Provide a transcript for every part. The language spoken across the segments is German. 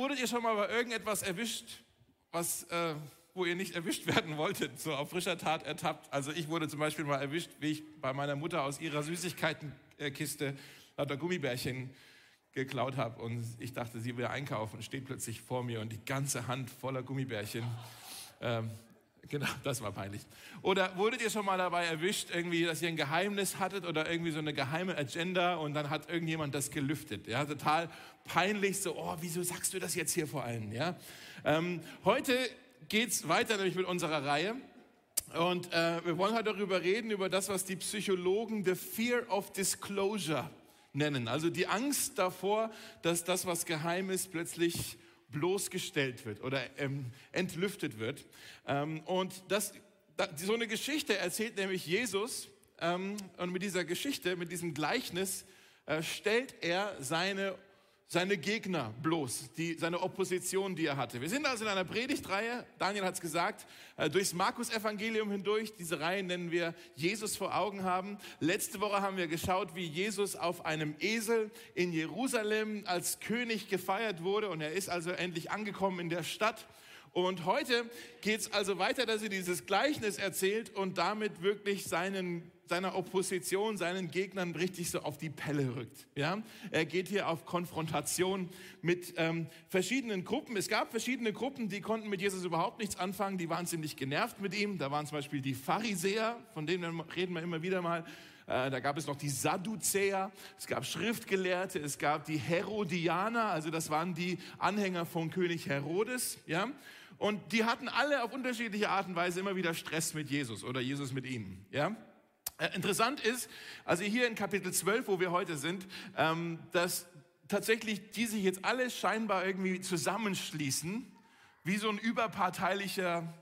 wurdet ihr schon mal bei irgendetwas erwischt, was, äh, wo ihr nicht erwischt werden wolltet, so auf frischer Tat ertappt? Also ich wurde zum Beispiel mal erwischt, wie ich bei meiner Mutter aus ihrer Süßigkeitenkiste lauter Gummibärchen geklaut habe und ich dachte, sie will einkaufen, steht plötzlich vor mir und die ganze Hand voller Gummibärchen. Ähm, Genau, das war peinlich. Oder wurdet ihr schon mal dabei erwischt, irgendwie, dass ihr ein Geheimnis hattet oder irgendwie so eine geheime Agenda und dann hat irgendjemand das gelüftet? Ja, total peinlich, so, oh, wieso sagst du das jetzt hier vor allen? Ja, ähm, heute geht's weiter nämlich mit unserer Reihe. Und äh, wir wollen heute darüber reden, über das, was die Psychologen the Fear of Disclosure nennen. Also die Angst davor, dass das, was geheim ist, plötzlich bloßgestellt wird oder ähm, entlüftet wird. Ähm, und das, da, so eine Geschichte erzählt nämlich Jesus. Ähm, und mit dieser Geschichte, mit diesem Gleichnis, äh, stellt er seine seine Gegner bloß, die, seine Opposition, die er hatte. Wir sind also in einer Predigtreihe, Daniel hat es gesagt, äh, durchs Markus-Evangelium hindurch. Diese Reihe nennen wir Jesus vor Augen haben. Letzte Woche haben wir geschaut, wie Jesus auf einem Esel in Jerusalem als König gefeiert wurde und er ist also endlich angekommen in der Stadt. Und heute geht es also weiter, dass er dieses Gleichnis erzählt und damit wirklich seinen seiner Opposition, seinen Gegnern richtig so auf die Pelle rückt. Ja? Er geht hier auf Konfrontation mit ähm, verschiedenen Gruppen. Es gab verschiedene Gruppen, die konnten mit Jesus überhaupt nichts anfangen, die waren ziemlich genervt mit ihm. Da waren zum Beispiel die Pharisäer, von denen reden wir immer wieder mal. Äh, da gab es noch die Sadduzäer, es gab Schriftgelehrte, es gab die Herodianer, also das waren die Anhänger von König Herodes. Ja? Und die hatten alle auf unterschiedliche Art und Weise immer wieder Stress mit Jesus oder Jesus mit ihnen. Ja? Äh, interessant ist, also hier in Kapitel 12, wo wir heute sind, ähm, dass tatsächlich die sich jetzt alle scheinbar irgendwie zusammenschließen, wie so ein überparteilicher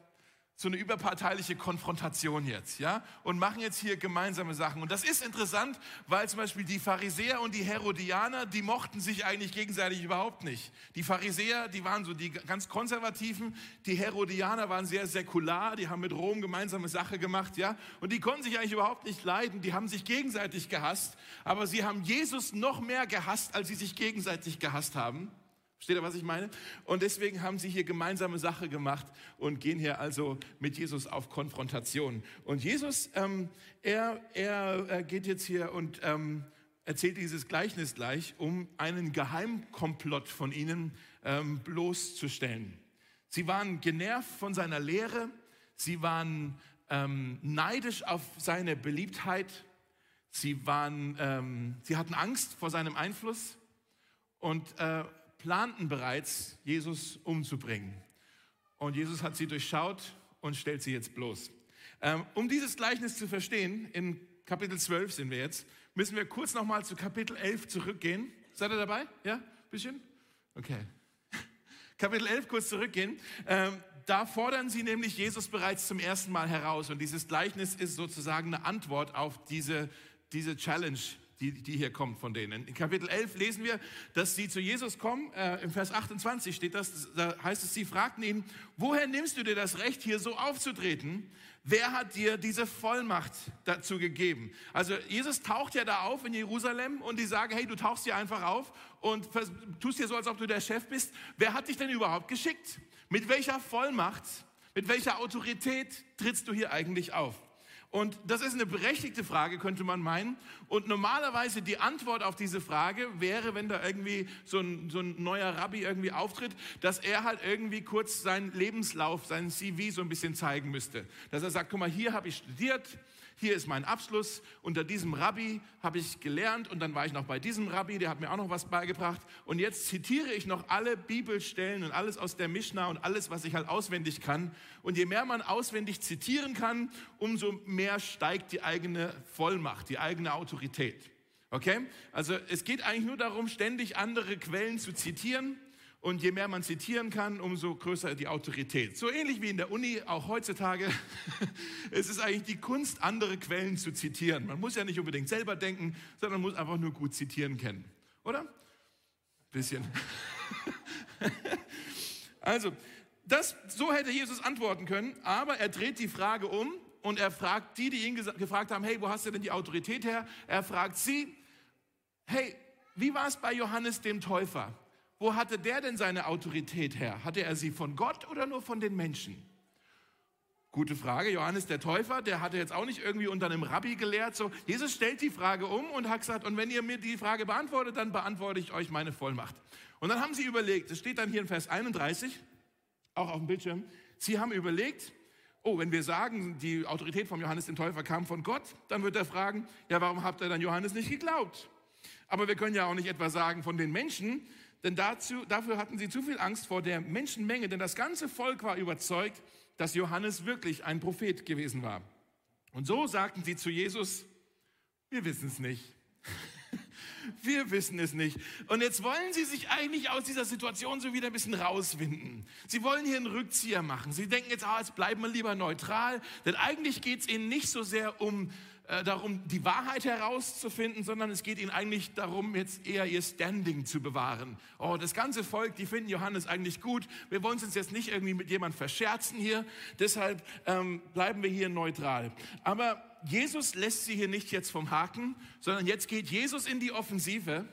so eine überparteiliche Konfrontation jetzt, ja, und machen jetzt hier gemeinsame Sachen. Und das ist interessant, weil zum Beispiel die Pharisäer und die Herodianer, die mochten sich eigentlich gegenseitig überhaupt nicht. Die Pharisäer, die waren so die ganz konservativen, die Herodianer waren sehr säkular, die haben mit Rom gemeinsame Sache gemacht, ja, und die konnten sich eigentlich überhaupt nicht leiden, die haben sich gegenseitig gehasst, aber sie haben Jesus noch mehr gehasst, als sie sich gegenseitig gehasst haben. Versteht ihr, was ich meine? Und deswegen haben sie hier gemeinsame Sache gemacht und gehen hier also mit Jesus auf Konfrontation. Und Jesus, ähm, er, er, geht jetzt hier und ähm, erzählt dieses Gleichnis gleich, um einen Geheimkomplott von ihnen ähm, bloßzustellen. Sie waren genervt von seiner Lehre, sie waren ähm, neidisch auf seine Beliebtheit, sie, waren, ähm, sie hatten Angst vor seinem Einfluss und äh, planten bereits, Jesus umzubringen. Und Jesus hat sie durchschaut und stellt sie jetzt bloß. Ähm, um dieses Gleichnis zu verstehen, in Kapitel 12 sind wir jetzt, müssen wir kurz nochmal zu Kapitel 11 zurückgehen. Seid ihr dabei? Ja? Bisschen? Okay. Kapitel 11 kurz zurückgehen. Ähm, da fordern sie nämlich Jesus bereits zum ersten Mal heraus. Und dieses Gleichnis ist sozusagen eine Antwort auf diese, diese Challenge, die, die hier kommt von denen. In Kapitel 11 lesen wir, dass sie zu Jesus kommen. Äh, Im Vers 28 steht das, da heißt es, sie fragten ihn, woher nimmst du dir das Recht, hier so aufzutreten? Wer hat dir diese Vollmacht dazu gegeben? Also Jesus taucht ja da auf in Jerusalem und die sagen, hey, du tauchst hier einfach auf und tust hier so, als ob du der Chef bist. Wer hat dich denn überhaupt geschickt? Mit welcher Vollmacht, mit welcher Autorität trittst du hier eigentlich auf? Und das ist eine berechtigte Frage, könnte man meinen. Und normalerweise die Antwort auf diese Frage wäre, wenn da irgendwie so ein, so ein neuer Rabbi irgendwie auftritt, dass er halt irgendwie kurz seinen Lebenslauf, seinen CV so ein bisschen zeigen müsste. Dass er sagt, guck mal, hier habe ich studiert, hier ist mein Abschluss, unter diesem Rabbi habe ich gelernt und dann war ich noch bei diesem Rabbi, der hat mir auch noch was beigebracht und jetzt zitiere ich noch alle Bibelstellen und alles aus der Mishnah und alles, was ich halt auswendig kann und je mehr man auswendig zitieren kann, umso mehr steigt die eigene Vollmacht, die eigene Autorität. Okay? Also es geht eigentlich nur darum, ständig andere Quellen zu zitieren und je mehr man zitieren kann, umso größer die Autorität. So ähnlich wie in der Uni, auch heutzutage. es ist eigentlich die Kunst, andere Quellen zu zitieren. Man muss ja nicht unbedingt selber denken, sondern muss einfach nur gut zitieren kennen. Oder? Bisschen. also, das, so hätte Jesus antworten können, aber er dreht die Frage um und er fragt die, die ihn gefragt haben, hey, wo hast du denn die Autorität her? Er fragt sie, hey, wie war es bei Johannes dem Täufer? Wo hatte der denn seine Autorität her? Hatte er sie von Gott oder nur von den Menschen? Gute Frage. Johannes der Täufer, der hatte jetzt auch nicht irgendwie unter einem Rabbi gelehrt. So, Jesus stellt die Frage um und hat gesagt, und wenn ihr mir die Frage beantwortet, dann beantworte ich euch meine Vollmacht. Und dann haben sie überlegt, das steht dann hier in Vers 31, auch auf dem Bildschirm, sie haben überlegt, oh, wenn wir sagen, die Autorität von Johannes dem Täufer kam von Gott, dann wird er fragen, ja, warum habt ihr dann Johannes nicht geglaubt? Aber wir können ja auch nicht etwas sagen von den Menschen, denn dazu, dafür hatten sie zu viel Angst vor der Menschenmenge, denn das ganze Volk war überzeugt, dass Johannes wirklich ein Prophet gewesen war. Und so sagten sie zu Jesus, wir wissen es nicht. Wir wissen es nicht. Und jetzt wollen sie sich eigentlich aus dieser Situation so wieder ein bisschen rauswinden. Sie wollen hier einen Rückzieher machen. Sie denken jetzt, ah, jetzt bleiben wir lieber neutral, denn eigentlich geht es ihnen nicht so sehr um äh, darum, die Wahrheit herauszufinden, sondern es geht ihnen eigentlich darum, jetzt eher ihr Standing zu bewahren. Oh, das ganze Volk, die finden Johannes eigentlich gut. Wir wollen uns jetzt nicht irgendwie mit jemandem verscherzen hier. Deshalb ähm, bleiben wir hier neutral. Aber Jesus lässt sie hier nicht jetzt vom Haken, sondern jetzt geht Jesus in die Offensive.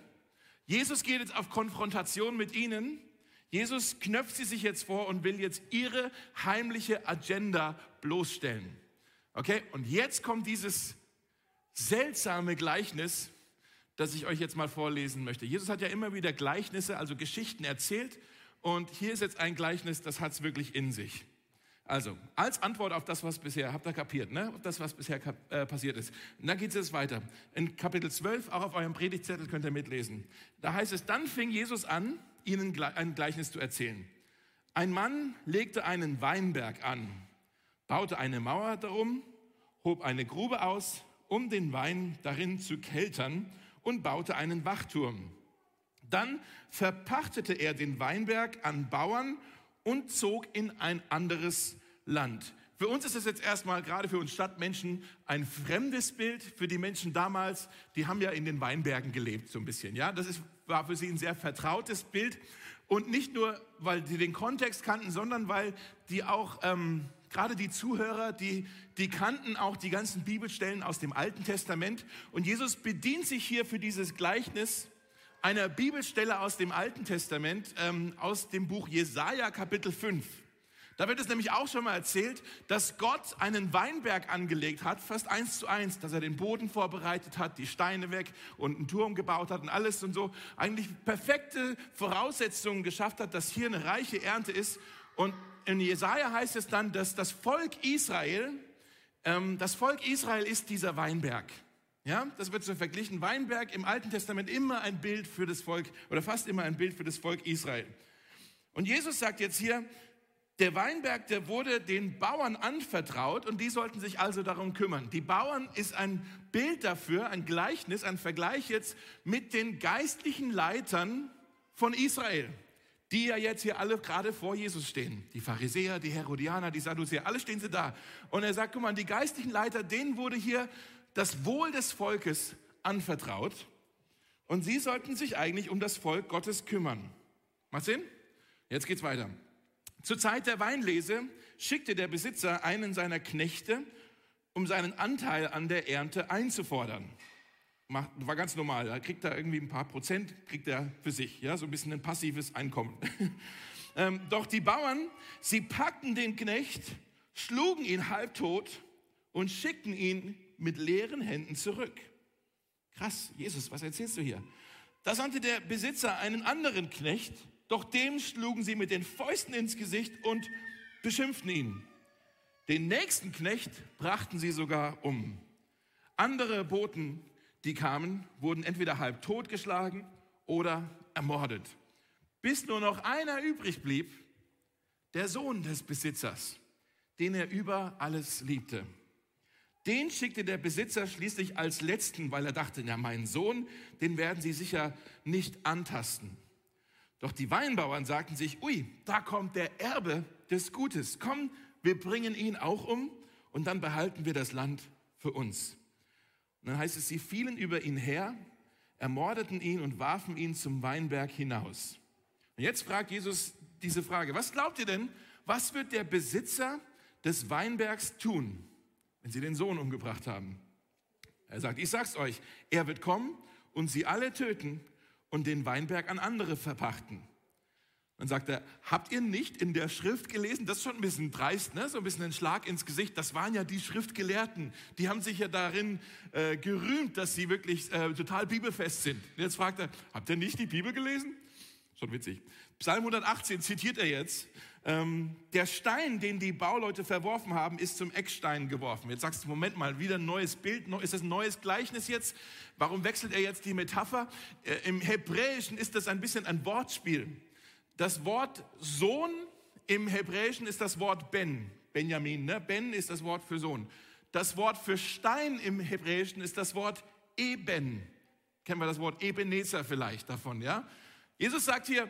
Jesus geht jetzt auf Konfrontation mit ihnen. Jesus knöpft sie sich jetzt vor und will jetzt ihre heimliche Agenda bloßstellen. Okay, und jetzt kommt dieses seltsame Gleichnis, das ich euch jetzt mal vorlesen möchte. Jesus hat ja immer wieder Gleichnisse, also Geschichten erzählt. Und hier ist jetzt ein Gleichnis, das hat es wirklich in sich. Also, als Antwort auf das, was bisher, habt ihr kapiert, ne? auf das, was bisher äh, passiert ist. Und dann geht es jetzt weiter. In Kapitel 12, auch auf eurem Predigtzettel könnt ihr mitlesen. Da heißt es, dann fing Jesus an, ihnen ein Gleichnis zu erzählen. Ein Mann legte einen Weinberg an, baute eine Mauer darum, hob eine Grube aus um den Wein darin zu keltern und baute einen Wachturm. Dann verpachtete er den Weinberg an Bauern und zog in ein anderes Land. Für uns ist es jetzt erstmal, gerade für uns Stadtmenschen, ein fremdes Bild. Für die Menschen damals, die haben ja in den Weinbergen gelebt, so ein bisschen. Ja, das ist, war für sie ein sehr vertrautes Bild. Und nicht nur, weil sie den Kontext kannten, sondern weil die auch ähm, Gerade die Zuhörer, die, die kannten auch die ganzen Bibelstellen aus dem Alten Testament. Und Jesus bedient sich hier für dieses Gleichnis einer Bibelstelle aus dem Alten Testament, ähm, aus dem Buch Jesaja, Kapitel 5. Da wird es nämlich auch schon mal erzählt, dass Gott einen Weinberg angelegt hat, fast eins zu eins, dass er den Boden vorbereitet hat, die Steine weg und einen Turm gebaut hat und alles und so. Eigentlich perfekte Voraussetzungen geschafft hat, dass hier eine reiche Ernte ist. Und in Jesaja heißt es dann, dass das Volk Israel, ähm, das Volk Israel ist dieser Weinberg. Ja, das wird so verglichen. Weinberg im Alten Testament immer ein Bild für das Volk oder fast immer ein Bild für das Volk Israel. Und Jesus sagt jetzt hier, der Weinberg, der wurde den Bauern anvertraut und die sollten sich also darum kümmern. Die Bauern ist ein Bild dafür, ein Gleichnis, ein Vergleich jetzt mit den geistlichen Leitern von Israel die ja jetzt hier alle gerade vor Jesus stehen. Die Pharisäer, die Herodianer, die Sadduzäer, alle stehen sie da. Und er sagt, guck mal, die geistlichen Leiter, denen wurde hier das Wohl des Volkes anvertraut. Und sie sollten sich eigentlich um das Volk Gottes kümmern. Macht Sinn? Jetzt geht's weiter. Zur Zeit der Weinlese schickte der Besitzer einen seiner Knechte, um seinen Anteil an der Ernte einzufordern macht, war ganz normal. Da kriegt er irgendwie ein paar Prozent, kriegt er für sich, ja, so ein bisschen ein passives Einkommen. ähm, doch die Bauern, sie packten den Knecht, schlugen ihn halbtot und schickten ihn mit leeren Händen zurück. Krass, Jesus, was erzählst du hier? Da sandte der Besitzer einen anderen Knecht, doch dem schlugen sie mit den Fäusten ins Gesicht und beschimpften ihn. Den nächsten Knecht brachten sie sogar um. Andere boten die kamen, wurden entweder halb totgeschlagen oder ermordet, bis nur noch einer übrig blieb, der Sohn des Besitzers, den er über alles liebte. Den schickte der Besitzer schließlich als letzten, weil er dachte, ja, meinen Sohn, den werden sie sicher nicht antasten. Doch die Weinbauern sagten sich, ui, da kommt der Erbe des Gutes. Komm, wir bringen ihn auch um und dann behalten wir das Land für uns. Und dann heißt es, sie fielen über ihn her, ermordeten ihn und warfen ihn zum Weinberg hinaus. Und jetzt fragt Jesus diese Frage, was glaubt ihr denn, was wird der Besitzer des Weinbergs tun, wenn sie den Sohn umgebracht haben? Er sagt, ich sag's euch, er wird kommen und sie alle töten und den Weinberg an andere verpachten. Dann sagt er, habt ihr nicht in der Schrift gelesen? Das ist schon ein bisschen dreist, ne? so ein bisschen ein Schlag ins Gesicht. Das waren ja die Schriftgelehrten. Die haben sich ja darin äh, gerühmt, dass sie wirklich äh, total bibelfest sind. Und jetzt fragt er, habt ihr nicht die Bibel gelesen? Schon witzig. Psalm 118 zitiert er jetzt. Ähm, der Stein, den die Bauleute verworfen haben, ist zum Eckstein geworfen. Jetzt sagst du, Moment mal, wieder ein neues Bild. Ist das ein neues Gleichnis jetzt? Warum wechselt er jetzt die Metapher? Äh, Im Hebräischen ist das ein bisschen ein Wortspiel. Das Wort Sohn im Hebräischen ist das Wort Ben, Benjamin. Ne? Ben ist das Wort für Sohn. Das Wort für Stein im Hebräischen ist das Wort Eben. Kennen wir das Wort Ebenezer vielleicht davon, ja? Jesus sagt hier,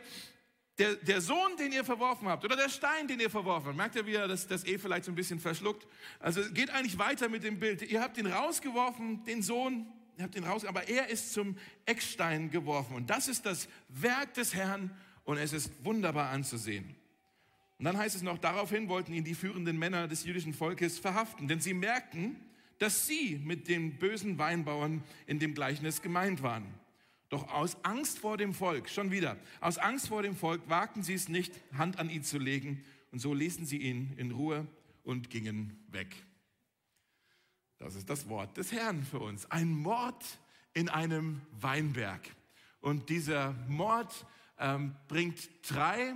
der, der, Sohn, den ihr verworfen habt, oder der Stein, den ihr verworfen habt, merkt ihr, wie er das, das E vielleicht so ein bisschen verschluckt? Also geht eigentlich weiter mit dem Bild. Ihr habt ihn rausgeworfen, den Sohn, ihr habt ihn raus, aber er ist zum Eckstein geworfen. Und das ist das Werk des Herrn und es ist wunderbar anzusehen. Und dann heißt es noch, daraufhin wollten ihn die führenden Männer des jüdischen Volkes verhaften, denn sie merkten, dass sie mit den bösen Weinbauern in dem Gleichnis gemeint waren. Doch aus Angst vor dem Volk, schon wieder, aus Angst vor dem Volk wagten sie es nicht, Hand an ihn zu legen. Und so ließen sie ihn in Ruhe und gingen weg. Das ist das Wort des Herrn für uns. Ein Mord in einem Weinberg. Und dieser Mord ähm, bringt drei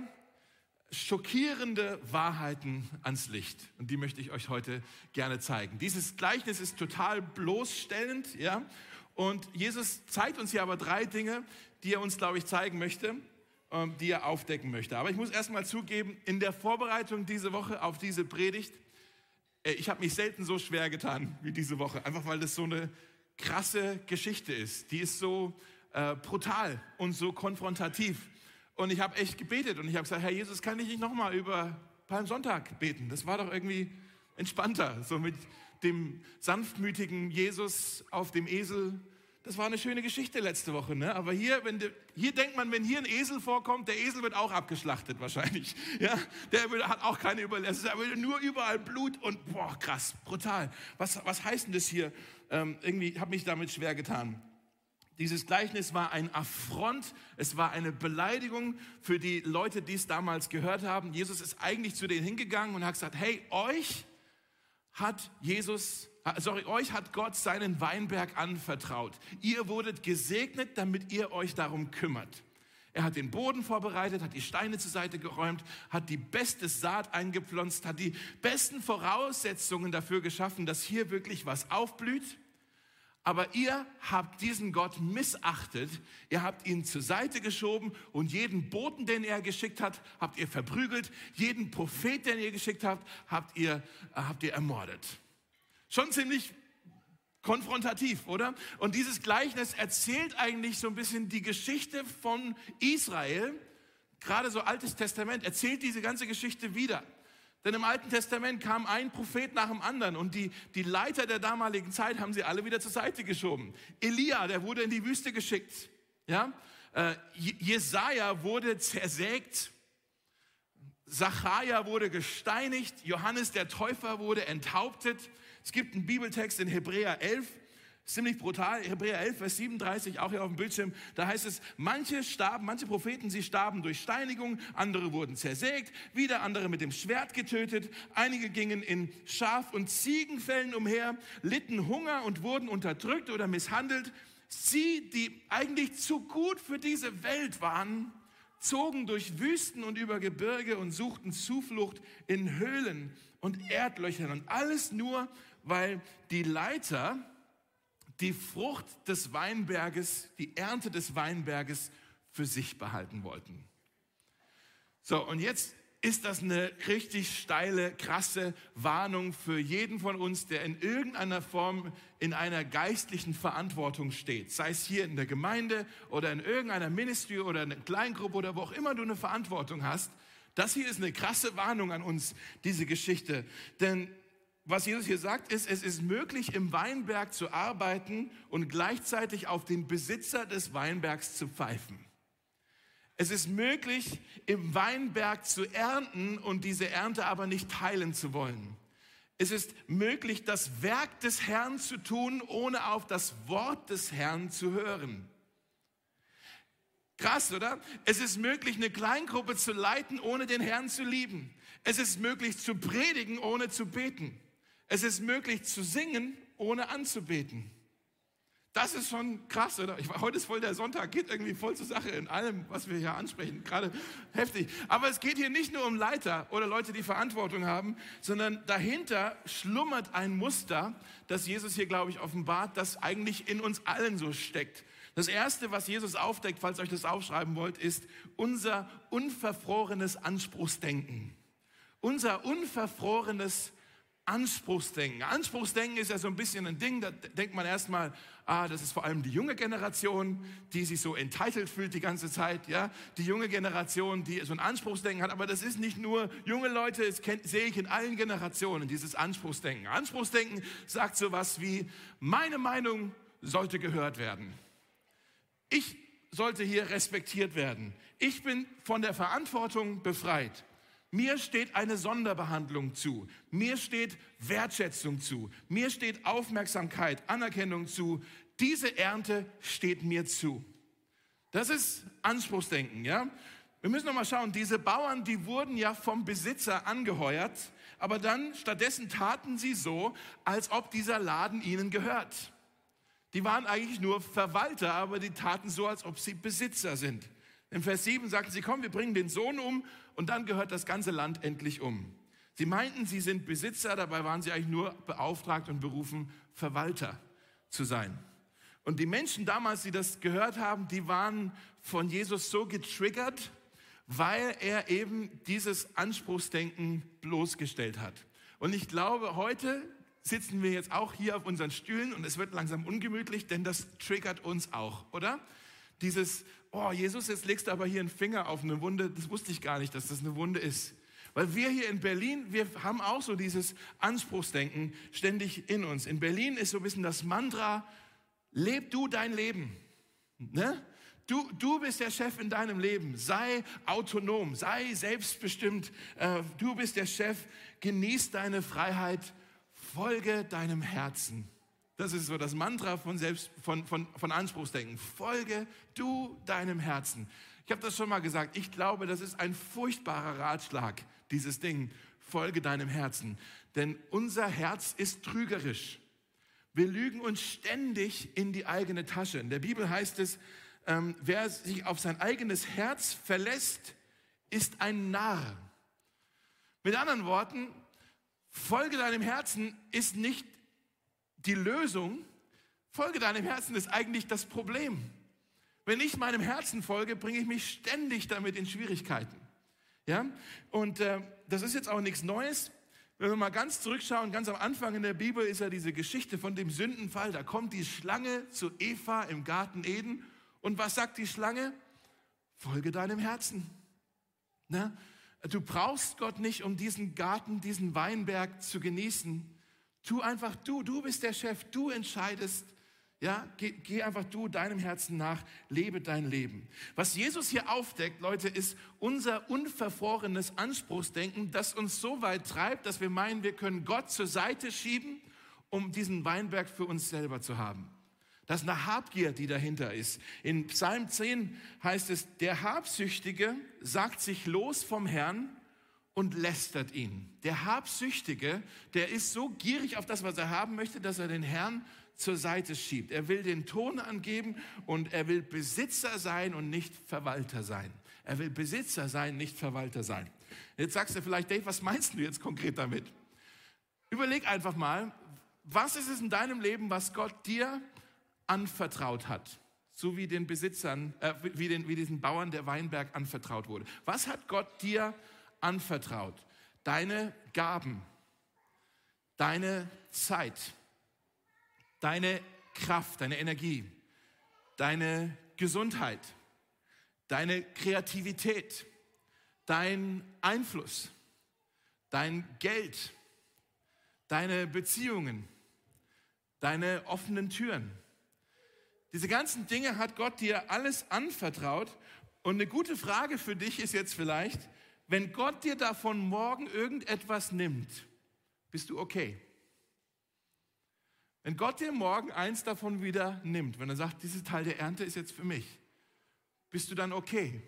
schockierende Wahrheiten ans Licht. Und die möchte ich euch heute gerne zeigen. Dieses Gleichnis ist total bloßstellend, ja. Und Jesus zeigt uns hier aber drei Dinge, die er uns, glaube ich, zeigen möchte, ähm, die er aufdecken möchte. Aber ich muss erstmal zugeben, in der Vorbereitung diese Woche auf diese Predigt, äh, ich habe mich selten so schwer getan wie diese Woche, einfach weil das so eine krasse Geschichte ist. Die ist so äh, brutal und so konfrontativ. Und ich habe echt gebetet und ich habe gesagt, Herr Jesus, kann ich nicht nochmal über Palmsonntag beten? Das war doch irgendwie entspannter, so mit dem sanftmütigen Jesus auf dem Esel. Das war eine schöne Geschichte letzte Woche, ne? Aber hier, wenn de, hier denkt man, wenn hier ein Esel vorkommt, der Esel wird auch abgeschlachtet wahrscheinlich. Ja, der hat auch keine Überlebens. Da wird nur überall Blut und boah, krass, brutal. Was, was heißt denn das hier? Ähm, irgendwie habe mich damit schwer getan. Dieses Gleichnis war ein Affront, es war eine Beleidigung für die Leute, die es damals gehört haben. Jesus ist eigentlich zu denen hingegangen und hat gesagt, hey, euch hat Jesus, sorry, euch hat Gott seinen Weinberg anvertraut. Ihr wurdet gesegnet, damit ihr euch darum kümmert. Er hat den Boden vorbereitet, hat die Steine zur Seite geräumt, hat die beste Saat eingepflanzt, hat die besten Voraussetzungen dafür geschaffen, dass hier wirklich was aufblüht. Aber ihr habt diesen Gott missachtet, ihr habt ihn zur Seite geschoben und jeden Boten, den er geschickt hat, habt ihr verprügelt, jeden Prophet, den ihr geschickt habt, habt ihr, äh, habt ihr ermordet. Schon ziemlich konfrontativ, oder? Und dieses Gleichnis erzählt eigentlich so ein bisschen die Geschichte von Israel, gerade so Altes Testament, erzählt diese ganze Geschichte wieder. Denn im Alten Testament kam ein Prophet nach dem anderen und die, die Leiter der damaligen Zeit haben sie alle wieder zur Seite geschoben. Elia, der wurde in die Wüste geschickt. Ja? Äh, Jesaja wurde zersägt. Zachariah wurde gesteinigt. Johannes der Täufer wurde enthauptet. Es gibt einen Bibeltext in Hebräer 11, ziemlich brutal. Hebräer 11, Vers 37, auch hier auf dem Bildschirm. Da heißt es, manche starben, manche Propheten, sie starben durch Steinigung, andere wurden zersägt, wieder andere mit dem Schwert getötet, einige gingen in Schaf- und Ziegenfällen umher, litten Hunger und wurden unterdrückt oder misshandelt. Sie, die eigentlich zu gut für diese Welt waren, zogen durch Wüsten und über Gebirge und suchten Zuflucht in Höhlen und Erdlöchern und alles nur, weil die Leiter die Frucht des Weinberges, die Ernte des Weinberges für sich behalten wollten. So, und jetzt ist das eine richtig steile, krasse Warnung für jeden von uns, der in irgendeiner Form in einer geistlichen Verantwortung steht. Sei es hier in der Gemeinde oder in irgendeiner Ministry oder in einer Kleingruppe oder wo auch immer du eine Verantwortung hast. Das hier ist eine krasse Warnung an uns, diese Geschichte. Denn was Jesus hier sagt, ist, es ist möglich, im Weinberg zu arbeiten und gleichzeitig auf den Besitzer des Weinbergs zu pfeifen. Es ist möglich, im Weinberg zu ernten und diese Ernte aber nicht teilen zu wollen. Es ist möglich, das Werk des Herrn zu tun, ohne auf das Wort des Herrn zu hören. Krass, oder? Es ist möglich, eine Kleingruppe zu leiten, ohne den Herrn zu lieben. Es ist möglich zu predigen, ohne zu beten. Es ist möglich zu singen, ohne anzubeten. Das ist schon krass, oder? Ich, heute ist voll der Sonntag, geht irgendwie voll zur Sache in allem, was wir hier ansprechen. Gerade heftig. Aber es geht hier nicht nur um Leiter oder Leute, die Verantwortung haben, sondern dahinter schlummert ein Muster, das Jesus hier, glaube ich, offenbart, das eigentlich in uns allen so steckt. Das erste, was Jesus aufdeckt, falls ihr euch das aufschreiben wollt, ist unser unverfrorenes Anspruchsdenken. Unser unverfrorenes Anspruchsdenken. Anspruchsdenken ist ja so ein bisschen ein Ding, da denkt man erstmal, ah, das ist vor allem die junge Generation, die sich so entitled fühlt die ganze Zeit, ja, die junge Generation, die so ein Anspruchsdenken hat, aber das ist nicht nur junge Leute, das sehe ich in allen Generationen, dieses Anspruchsdenken. Anspruchsdenken sagt sowas wie, meine Meinung sollte gehört werden. Ich sollte hier respektiert werden. Ich bin von der Verantwortung befreit. Mir steht eine Sonderbehandlung zu. Mir steht Wertschätzung zu. Mir steht Aufmerksamkeit, Anerkennung zu. Diese Ernte steht mir zu. Das ist Anspruchsdenken, ja? Wir müssen noch mal schauen, diese Bauern, die wurden ja vom Besitzer angeheuert, aber dann stattdessen taten sie so, als ob dieser Laden ihnen gehört. Die waren eigentlich nur Verwalter, aber die taten so, als ob sie Besitzer sind. In Vers 7 sagten sie, komm, wir bringen den Sohn um und dann gehört das ganze Land endlich um. Sie meinten, sie sind Besitzer, dabei waren sie eigentlich nur beauftragt und berufen, Verwalter zu sein. Und die Menschen damals, die das gehört haben, die waren von Jesus so getriggert, weil er eben dieses Anspruchsdenken bloßgestellt hat. Und ich glaube, heute sitzen wir jetzt auch hier auf unseren Stühlen und es wird langsam ungemütlich, denn das triggert uns auch, oder? Dieses, oh Jesus, jetzt legst du aber hier einen Finger auf eine Wunde, das wusste ich gar nicht, dass das eine Wunde ist. Weil wir hier in Berlin, wir haben auch so dieses Anspruchsdenken ständig in uns. In Berlin ist so ein bisschen das Mantra, leb du dein Leben. Ne? Du, du bist der Chef in deinem Leben. Sei autonom, sei selbstbestimmt. Äh, du bist der Chef. Genieß deine Freiheit folge deinem Herzen. Das ist so das Mantra von, Selbst, von, von, von Anspruchsdenken. Folge du deinem Herzen. Ich habe das schon mal gesagt. Ich glaube, das ist ein furchtbarer Ratschlag, dieses Ding. Folge deinem Herzen. Denn unser Herz ist trügerisch. Wir lügen uns ständig in die eigene Tasche. In der Bibel heißt es, ähm, wer sich auf sein eigenes Herz verlässt, ist ein Narr. Mit anderen Worten, Folge deinem Herzen ist nicht die Lösung. Folge deinem Herzen ist eigentlich das Problem. Wenn ich meinem Herzen folge, bringe ich mich ständig damit in Schwierigkeiten. Ja? Und äh, das ist jetzt auch nichts Neues. Wenn wir mal ganz zurückschauen, ganz am Anfang in der Bibel ist ja diese Geschichte von dem Sündenfall. Da kommt die Schlange zu Eva im Garten Eden. Und was sagt die Schlange? Folge deinem Herzen. Na? Du brauchst Gott nicht, um diesen Garten, diesen Weinberg zu genießen. Tu einfach du, du bist der Chef, du entscheidest. Ja, geh, geh einfach du deinem Herzen nach, lebe dein Leben. Was Jesus hier aufdeckt, Leute, ist unser unverfrorenes Anspruchsdenken, das uns so weit treibt, dass wir meinen, wir können Gott zur Seite schieben, um diesen Weinberg für uns selber zu haben. Das ist eine Habgier, die dahinter ist. In Psalm 10 heißt es, der Habsüchtige sagt sich los vom Herrn und lästert ihn. Der Habsüchtige, der ist so gierig auf das, was er haben möchte, dass er den Herrn zur Seite schiebt. Er will den Ton angeben und er will Besitzer sein und nicht Verwalter sein. Er will Besitzer sein, nicht Verwalter sein. Jetzt sagst du vielleicht, Dave, was meinst du jetzt konkret damit? Überleg einfach mal, was ist es in deinem Leben, was Gott dir anvertraut hat. So wie den Besitzern, äh, wie, den, wie diesen Bauern der Weinberg anvertraut wurde. Was hat Gott dir anvertraut? Deine Gaben, deine Zeit, deine Kraft, deine Energie, deine Gesundheit, deine Kreativität, dein Einfluss, dein Geld, deine Beziehungen, deine offenen Türen, diese ganzen Dinge hat Gott dir alles anvertraut. Und eine gute Frage für dich ist jetzt vielleicht, wenn Gott dir davon morgen irgendetwas nimmt, bist du okay? Wenn Gott dir morgen eins davon wieder nimmt, wenn er sagt, dieser Teil der Ernte ist jetzt für mich, bist du dann okay.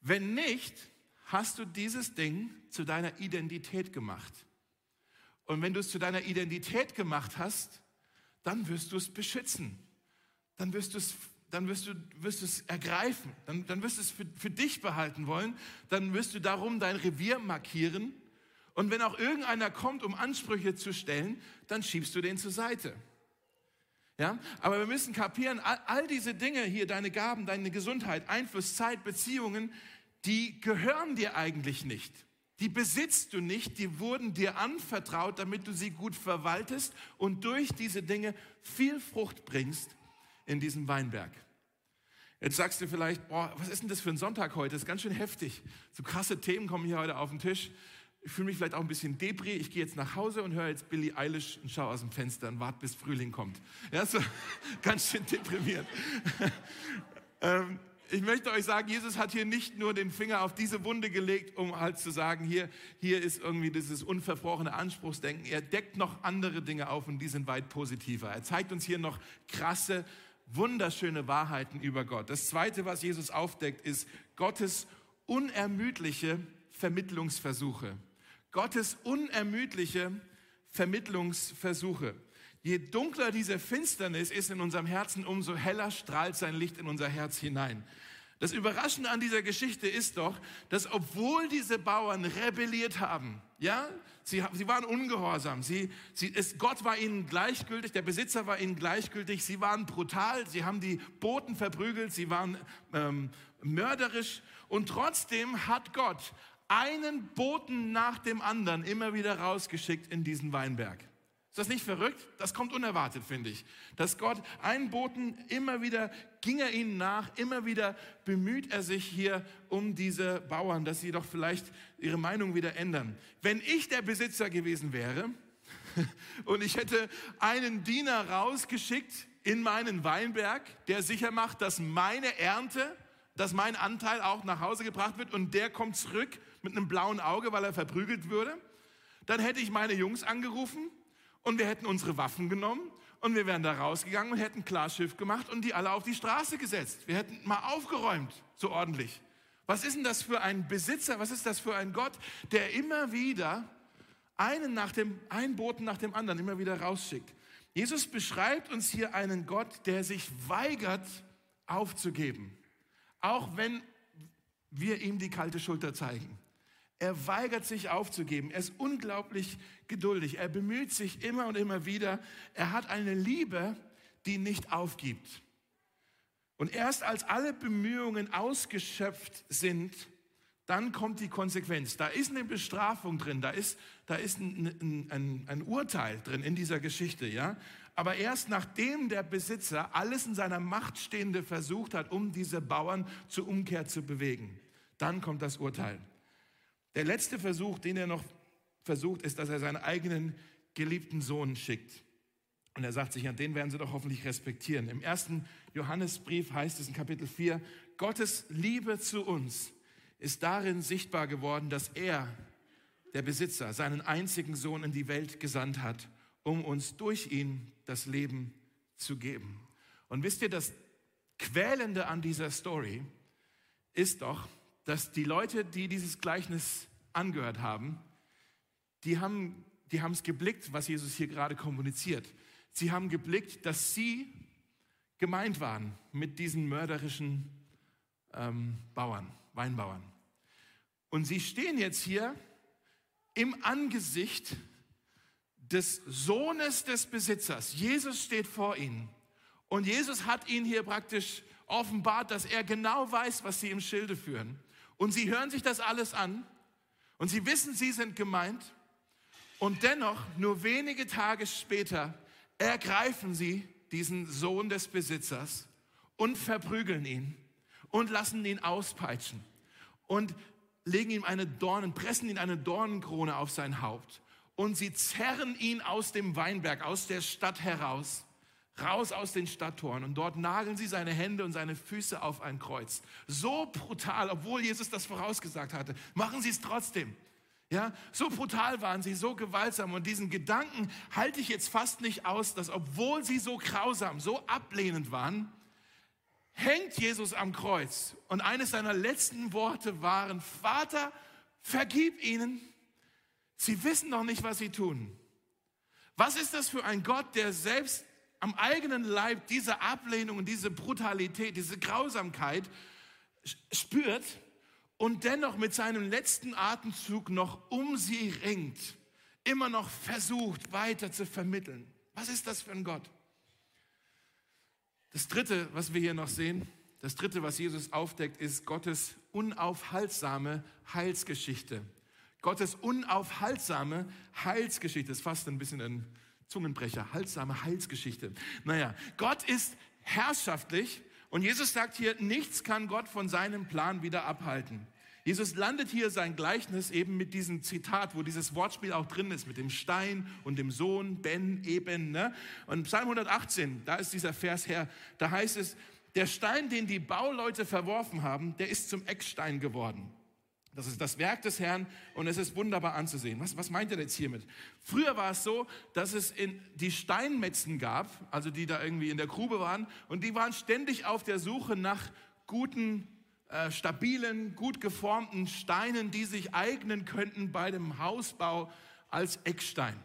Wenn nicht, hast du dieses Ding zu deiner Identität gemacht. Und wenn du es zu deiner Identität gemacht hast, dann wirst du es beschützen. Dann wirst du es, dann wirst du, wirst du es ergreifen. Dann, dann wirst du es für, für dich behalten wollen. Dann wirst du darum dein Revier markieren. Und wenn auch irgendeiner kommt, um Ansprüche zu stellen, dann schiebst du den zur Seite. Ja? Aber wir müssen kapieren, all, all diese Dinge hier, deine Gaben, deine Gesundheit, Einfluss, Zeit, Beziehungen, die gehören dir eigentlich nicht. Die besitzt du nicht, die wurden dir anvertraut, damit du sie gut verwaltest und durch diese Dinge viel Frucht bringst in diesem Weinberg. Jetzt sagst du vielleicht, boah, was ist denn das für ein Sonntag heute? Das ist ganz schön heftig. So krasse Themen kommen hier heute auf den Tisch. Ich fühle mich vielleicht auch ein bisschen debris. Ich gehe jetzt nach Hause und höre jetzt Billie Eilish und schaue aus dem Fenster und warte, bis Frühling kommt. Ja, so ganz schön deprimierend. ähm, ich möchte euch sagen, Jesus hat hier nicht nur den Finger auf diese Wunde gelegt, um halt zu sagen, hier, hier ist irgendwie dieses unverfrochene Anspruchsdenken. Er deckt noch andere Dinge auf und die sind weit positiver. Er zeigt uns hier noch krasse, wunderschöne Wahrheiten über Gott. Das zweite, was Jesus aufdeckt, ist Gottes unermüdliche Vermittlungsversuche. Gottes unermüdliche Vermittlungsversuche. Je dunkler diese Finsternis ist in unserem Herzen, umso heller strahlt sein Licht in unser Herz hinein. Das Überraschende an dieser Geschichte ist doch, dass obwohl diese Bauern rebelliert haben, ja, sie, sie waren ungehorsam, sie, sie, es, Gott war ihnen gleichgültig, der Besitzer war ihnen gleichgültig, sie waren brutal, sie haben die Boten verprügelt, sie waren ähm, mörderisch. Und trotzdem hat Gott einen Boten nach dem anderen immer wieder rausgeschickt in diesen Weinberg. Ist das nicht verrückt? Das kommt unerwartet, finde ich. Dass Gott einen Boten immer wieder ging er ihnen nach, immer wieder bemüht er sich hier um diese Bauern, dass sie doch vielleicht ihre Meinung wieder ändern. Wenn ich der Besitzer gewesen wäre und ich hätte einen Diener rausgeschickt in meinen Weinberg, der sicher macht, dass meine Ernte, dass mein Anteil auch nach Hause gebracht wird und der kommt zurück mit einem blauen Auge, weil er verprügelt würde, dann hätte ich meine Jungs angerufen und wir hätten unsere Waffen genommen und wir wären da rausgegangen und hätten Klarschiff gemacht und die alle auf die Straße gesetzt. Wir hätten mal aufgeräumt, so ordentlich. Was ist denn das für ein Besitzer? Was ist das für ein Gott, der immer wieder einen nach dem, einen Boten nach dem anderen immer wieder rausschickt? Jesus beschreibt uns hier einen Gott, der sich weigert aufzugeben, auch wenn wir ihm die kalte Schulter zeigen. Er weigert sich aufzugeben. Er ist unglaublich geduldig. Er bemüht sich immer und immer wieder. Er hat eine Liebe, die nicht aufgibt. Und erst als alle Bemühungen ausgeschöpft sind, dann kommt die Konsequenz. Da ist eine Bestrafung drin, da ist, da ist ein, ein, ein Urteil drin in dieser Geschichte, ja. Aber erst nachdem der Besitzer alles in seiner Macht Stehende versucht hat, um diese Bauern zur Umkehr zu bewegen, dann kommt das Urteil. Der letzte Versuch, den er noch versucht, ist, dass er seinen eigenen geliebten Sohn schickt. Und er sagt sich, an den werden sie doch hoffentlich respektieren. Im ersten Johannesbrief heißt es in Kapitel 4, Gottes Liebe zu uns ist darin sichtbar geworden, dass er, der Besitzer, seinen einzigen Sohn in die Welt gesandt hat, um uns durch ihn das Leben zu geben. Und wisst ihr, das Quälende an dieser Story ist doch, dass die Leute, die dieses Gleichnis angehört haben, die haben die es geblickt, was Jesus hier gerade kommuniziert. Sie haben geblickt, dass sie gemeint waren mit diesen mörderischen ähm, Bauern, Weinbauern. Und sie stehen jetzt hier im Angesicht des Sohnes des Besitzers. Jesus steht vor ihnen. Und Jesus hat ihnen hier praktisch offenbart, dass er genau weiß, was sie im Schilde führen. Und sie hören sich das alles an. Und sie wissen, sie sind gemeint. Und dennoch, nur wenige Tage später, ergreifen sie diesen Sohn des Besitzers und verprügeln ihn und lassen ihn auspeitschen und legen ihm eine Dornen, pressen ihn eine Dornenkrone auf sein Haupt. Und sie zerren ihn aus dem Weinberg, aus der Stadt heraus raus aus den Stadttoren und dort nageln sie seine Hände und seine Füße auf ein Kreuz. So brutal, obwohl Jesus das vorausgesagt hatte, machen sie es trotzdem. Ja, so brutal waren sie, so gewaltsam und diesen Gedanken halte ich jetzt fast nicht aus, dass obwohl sie so grausam, so ablehnend waren, hängt Jesus am Kreuz und eines seiner letzten Worte waren, Vater, vergib ihnen, sie wissen noch nicht, was sie tun. Was ist das für ein Gott, der selbst am eigenen Leib diese Ablehnung und diese Brutalität, diese Grausamkeit spürt und dennoch mit seinem letzten Atemzug noch um sie ringt, immer noch versucht weiter zu vermitteln. Was ist das für ein Gott? Das dritte, was wir hier noch sehen, das dritte, was Jesus aufdeckt, ist Gottes unaufhaltsame Heilsgeschichte. Gottes unaufhaltsame Heilsgeschichte. Ist fast ein bisschen ein Zungenbrecher. Haltsame Heilsgeschichte. Naja, Gott ist herrschaftlich und Jesus sagt hier, nichts kann Gott von seinem Plan wieder abhalten. Jesus landet hier sein Gleichnis eben mit diesem Zitat, wo dieses Wortspiel auch drin ist, mit dem Stein und dem Sohn, Ben, eben. Ne? Und Psalm 118, da ist dieser Vers her, da heißt es, der Stein, den die Bauleute verworfen haben, der ist zum Eckstein geworden. Das ist das Werk des Herrn und es ist wunderbar anzusehen. Was, was meint er jetzt hiermit? Früher war es so, dass es in die Steinmetzen gab, also die da irgendwie in der Grube waren, und die waren ständig auf der Suche nach guten, äh, stabilen, gut geformten Steinen, die sich eignen könnten bei dem Hausbau als Eckstein.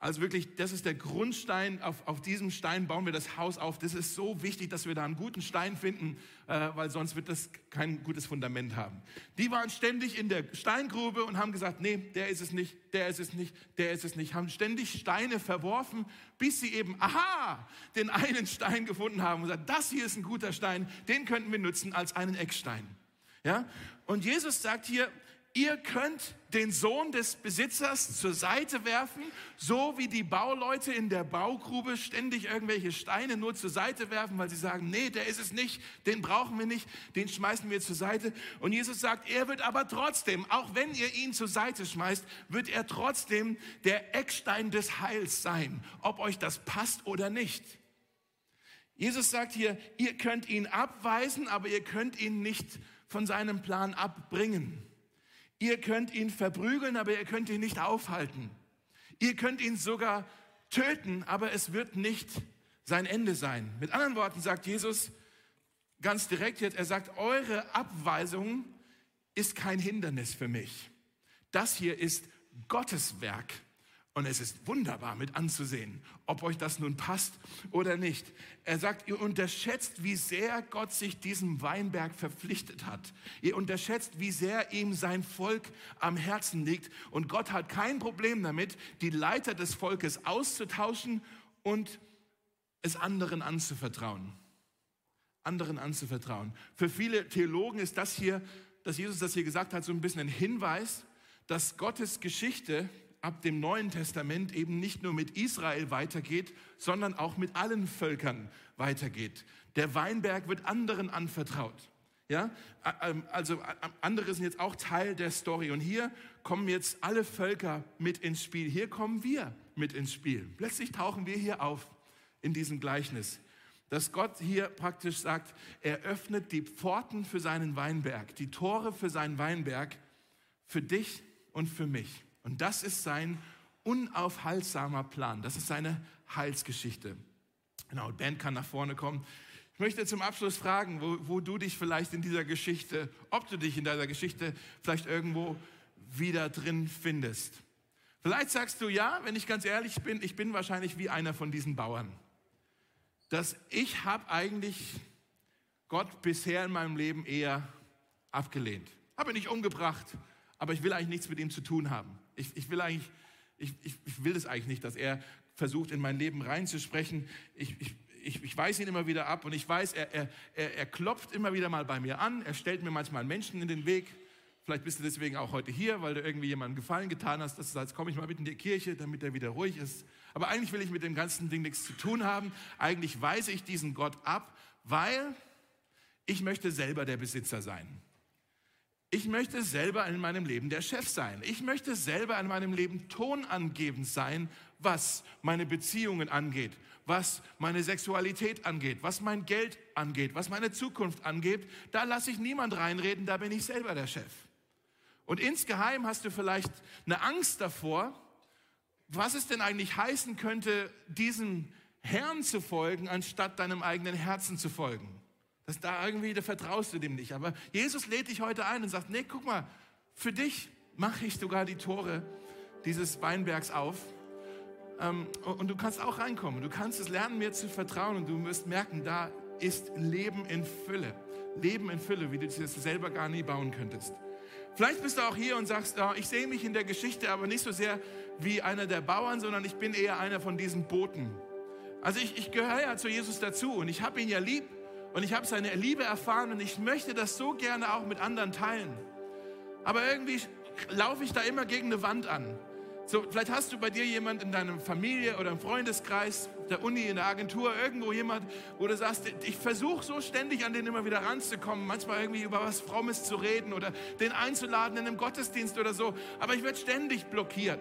Also wirklich, das ist der Grundstein. Auf, auf diesem Stein bauen wir das Haus auf. Das ist so wichtig, dass wir da einen guten Stein finden, äh, weil sonst wird das kein gutes Fundament haben. Die waren ständig in der Steingrube und haben gesagt, nee, der ist es nicht, der ist es nicht, der ist es nicht. Haben ständig Steine verworfen, bis sie eben, aha, den einen Stein gefunden haben und gesagt, das hier ist ein guter Stein, den könnten wir nutzen als einen Eckstein. Ja? Und Jesus sagt hier, ihr könnt den Sohn des Besitzers zur Seite werfen, so wie die Bauleute in der Baugrube ständig irgendwelche Steine nur zur Seite werfen, weil sie sagen, nee, der ist es nicht, den brauchen wir nicht, den schmeißen wir zur Seite. Und Jesus sagt, er wird aber trotzdem, auch wenn ihr ihn zur Seite schmeißt, wird er trotzdem der Eckstein des Heils sein, ob euch das passt oder nicht. Jesus sagt hier, ihr könnt ihn abweisen, aber ihr könnt ihn nicht von seinem Plan abbringen. Ihr könnt ihn verprügeln, aber ihr könnt ihn nicht aufhalten. Ihr könnt ihn sogar töten, aber es wird nicht sein Ende sein. Mit anderen Worten sagt Jesus ganz direkt jetzt, er sagt, eure Abweisung ist kein Hindernis für mich. Das hier ist Gottes Werk. Und es ist wunderbar mit anzusehen, ob euch das nun passt oder nicht. Er sagt, ihr unterschätzt, wie sehr Gott sich diesem Weinberg verpflichtet hat. Ihr unterschätzt, wie sehr ihm sein Volk am Herzen liegt. Und Gott hat kein Problem damit, die Leiter des Volkes auszutauschen und es anderen anzuvertrauen. Anderen anzuvertrauen. Für viele Theologen ist das hier, dass Jesus das hier gesagt hat, so ein bisschen ein Hinweis, dass Gottes Geschichte ab dem Neuen Testament eben nicht nur mit Israel weitergeht, sondern auch mit allen Völkern weitergeht. Der Weinberg wird anderen anvertraut. Ja, ähm, also andere sind jetzt auch Teil der Story. Und hier kommen jetzt alle Völker mit ins Spiel. Hier kommen wir mit ins Spiel. Plötzlich tauchen wir hier auf in diesem Gleichnis. Dass Gott hier praktisch sagt, er öffnet die Pforten für seinen Weinberg, die Tore für seinen Weinberg, für dich und für mich. Und das ist sein unaufhaltsamer Plan. Das ist seine Heilsgeschichte. Genau, Ben kann nach vorne kommen. Ich möchte zum Abschluss fragen, wo, wo du dich vielleicht in dieser Geschichte, ob du dich in dieser Geschichte vielleicht irgendwo wieder drin findest. Vielleicht sagst du ja, wenn ich ganz ehrlich bin, ich bin wahrscheinlich wie einer von diesen Bauern. Dass ich habe eigentlich Gott bisher in meinem Leben eher abgelehnt. Habe ihn nicht umgebracht, aber ich will eigentlich nichts mit ihm zu tun haben. Ich, ich will eigentlich, ich, ich, ich will das eigentlich nicht, dass er versucht, in mein Leben reinzusprechen. Ich, ich, ich, ich weise ihn immer wieder ab und ich weiß, er, er, er, er klopft immer wieder mal bei mir an. Er stellt mir manchmal Menschen in den Weg. Vielleicht bist du deswegen auch heute hier, weil du irgendwie jemandem Gefallen getan hast, dass du sagst, komm ich mal mit in die Kirche, damit er wieder ruhig ist. Aber eigentlich will ich mit dem ganzen Ding nichts zu tun haben. Eigentlich weise ich diesen Gott ab, weil ich möchte selber der Besitzer sein. Ich möchte selber in meinem Leben der Chef sein. Ich möchte selber in meinem Leben tonangebend sein, was meine Beziehungen angeht, was meine Sexualität angeht, was mein Geld angeht, was meine Zukunft angeht. Da lasse ich niemand reinreden, da bin ich selber der Chef. Und insgeheim hast du vielleicht eine Angst davor, was es denn eigentlich heißen könnte, diesem Herrn zu folgen, anstatt deinem eigenen Herzen zu folgen. Dass da irgendwie, da vertraust du dem nicht. Aber Jesus lädt dich heute ein und sagt, nee, guck mal, für dich mache ich sogar die Tore dieses Weinbergs auf. Ähm, und du kannst auch reinkommen. Du kannst es lernen, mir zu vertrauen und du wirst merken, da ist Leben in Fülle. Leben in Fülle, wie du das selber gar nie bauen könntest. Vielleicht bist du auch hier und sagst, oh, ich sehe mich in der Geschichte aber nicht so sehr wie einer der Bauern, sondern ich bin eher einer von diesen Booten. Also ich, ich gehöre ja zu Jesus dazu und ich habe ihn ja lieb und ich habe seine Liebe erfahren und ich möchte das so gerne auch mit anderen teilen. Aber irgendwie laufe ich da immer gegen eine Wand an. So, vielleicht hast du bei dir jemand in deiner Familie oder im Freundeskreis, der Uni, in der Agentur, irgendwo jemand, wo du sagst, ich versuche so ständig an den immer wieder ranzukommen, manchmal irgendwie über was Frommes zu reden oder den einzuladen in einem Gottesdienst oder so, aber ich werde ständig blockiert.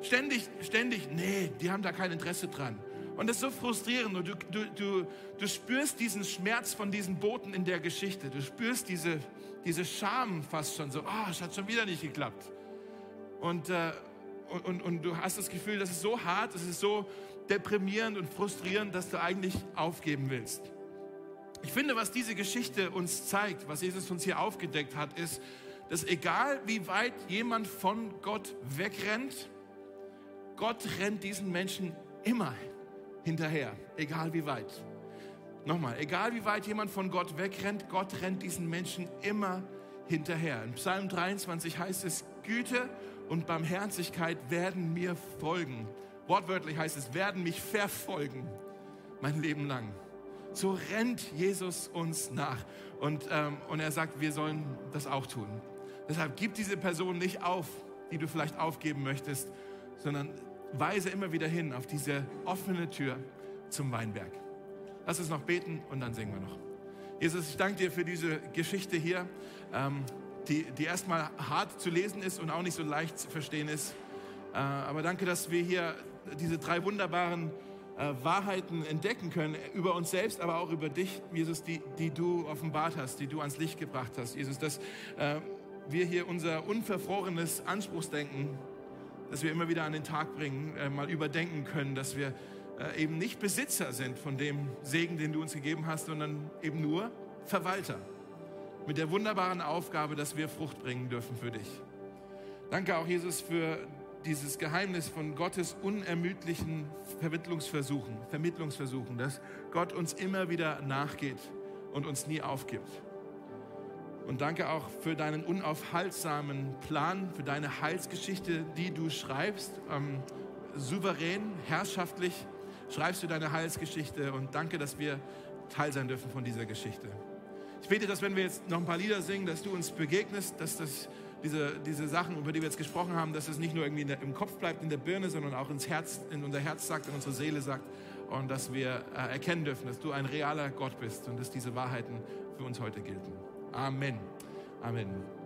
Ständig, ständig, nee, die haben da kein Interesse dran. Und das ist so frustrierend du, du, du, du spürst diesen Schmerz von diesen Boten in der Geschichte. Du spürst diese, diese Scham fast schon so, oh, es hat schon wieder nicht geklappt. Und, äh, und, und, und du hast das Gefühl, das ist so hart, es ist so deprimierend und frustrierend, dass du eigentlich aufgeben willst. Ich finde, was diese Geschichte uns zeigt, was Jesus uns hier aufgedeckt hat, ist, dass egal wie weit jemand von Gott wegrennt, Gott rennt diesen Menschen immer hinterher, egal wie weit. Nochmal, egal wie weit jemand von Gott wegrennt, Gott rennt diesen Menschen immer hinterher. In Psalm 23 heißt es, Güte und Barmherzigkeit werden mir folgen. Wortwörtlich heißt es, werden mich verfolgen mein Leben lang. So rennt Jesus uns nach. Und, ähm, und er sagt, wir sollen das auch tun. Deshalb gib diese Person nicht auf, die du vielleicht aufgeben möchtest, sondern weise immer wieder hin auf diese offene Tür zum Weinberg. Lass uns noch beten und dann singen wir noch. Jesus, ich danke dir für diese Geschichte hier. Ähm, die, die erstmal hart zu lesen ist und auch nicht so leicht zu verstehen ist. Äh, aber danke, dass wir hier diese drei wunderbaren äh, Wahrheiten entdecken können über uns selbst, aber auch über dich, Jesus, die, die du offenbart hast, die du ans Licht gebracht hast. Jesus, dass äh, wir hier unser unverfrorenes Anspruchsdenken, dass wir immer wieder an den Tag bringen, äh, mal überdenken können, dass wir äh, eben nicht Besitzer sind von dem Segen, den du uns gegeben hast, sondern eben nur Verwalter mit der wunderbaren Aufgabe, dass wir Frucht bringen dürfen für dich. Danke auch, Jesus, für dieses Geheimnis von Gottes unermüdlichen Vermittlungsversuchen, Vermittlungsversuchen, dass Gott uns immer wieder nachgeht und uns nie aufgibt. Und danke auch für deinen unaufhaltsamen Plan, für deine Heilsgeschichte, die du schreibst. Ähm, souverän, herrschaftlich schreibst du deine Heilsgeschichte und danke, dass wir Teil sein dürfen von dieser Geschichte. Ich bete, dass wenn wir jetzt noch ein paar Lieder singen, dass du uns begegnest, dass das, diese, diese Sachen, über die wir jetzt gesprochen haben, dass es nicht nur irgendwie der, im Kopf bleibt, in der Birne, sondern auch ins Herz, in unser Herz sagt, in unsere Seele sagt und dass wir äh, erkennen dürfen, dass du ein realer Gott bist und dass diese Wahrheiten für uns heute gelten. Amen. Amen.